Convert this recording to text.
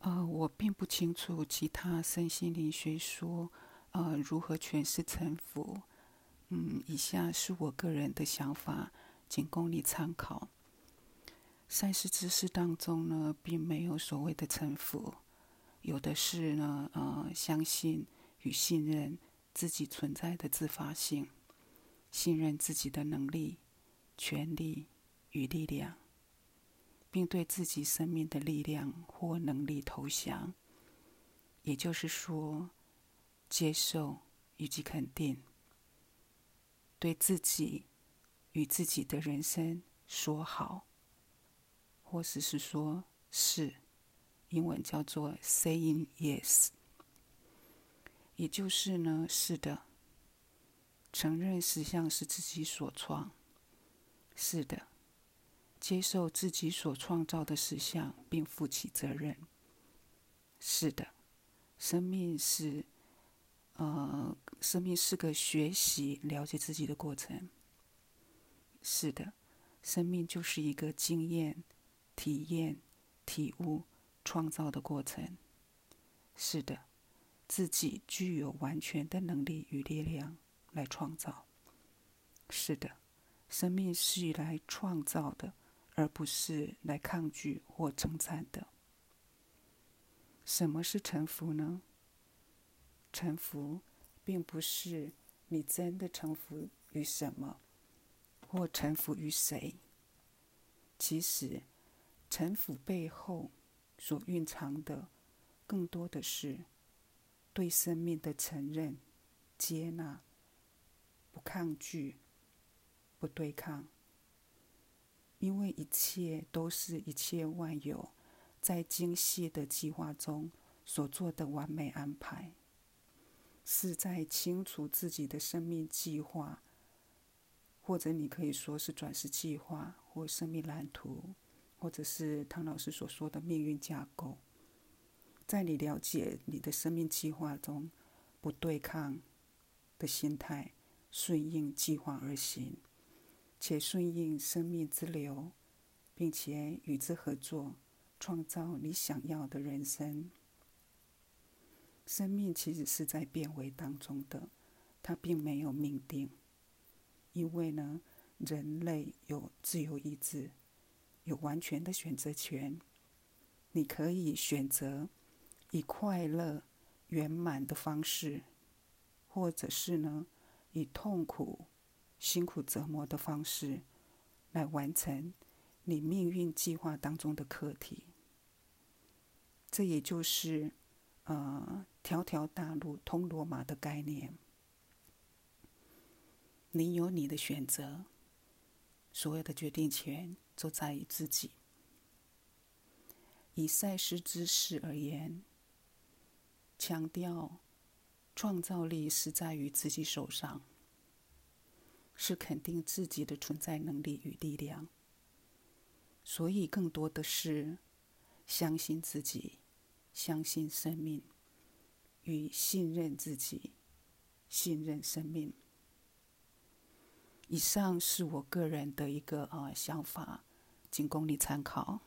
呃，我并不清楚其他身心灵学说，呃，如何诠释臣服。嗯，以下是我个人的想法，仅供你参考。赛事知识当中呢，并没有所谓的臣服，有的是呢，呃，相信与信任自己存在的自发性，信任自己的能力、权利与力量。并对自己生命的力量或能力投降，也就是说，接受以及肯定，对自己与自己的人生说好，或者是说是，英文叫做 saying yes，也就是呢，是的，承认实相是自己所创，是的。接受自己所创造的实相，并负起责任。是的，生命是，呃，生命是个学习、了解自己的过程。是的，生命就是一个经验、体验、体悟、创造的过程。是的，自己具有完全的能力与力量来创造。是的，生命是来创造的。而不是来抗拒或称赞的。什么是臣服呢？臣服，并不是你真的臣服于什么，或臣服于谁。其实，臣服背后所蕴藏的，更多的是对生命的承认、接纳，不抗拒，不对抗。因为一切都是一切万有在精细的计划中所做的完美安排，是在清楚自己的生命计划，或者你可以说是转世计划或生命蓝图，或者是唐老师所说的命运架构。在你了解你的生命计划中，不对抗的心态，顺应计划而行。且顺应生命之流，并且与之合作，创造你想要的人生。生命其实是在变为当中的，它并没有命定。因为呢，人类有自由意志，有完全的选择权。你可以选择以快乐、圆满的方式，或者是呢，以痛苦。辛苦折磨的方式，来完成你命运计划当中的课题。这也就是呃“条条大路通罗马”的概念。你有你的选择，所有的决定权都在于自己。以赛斯之士而言，强调创造力是在于自己手上。是肯定自己的存在能力与力量，所以更多的是相信自己，相信生命，与信任自己，信任生命。以上是我个人的一个呃想法，仅供你参考。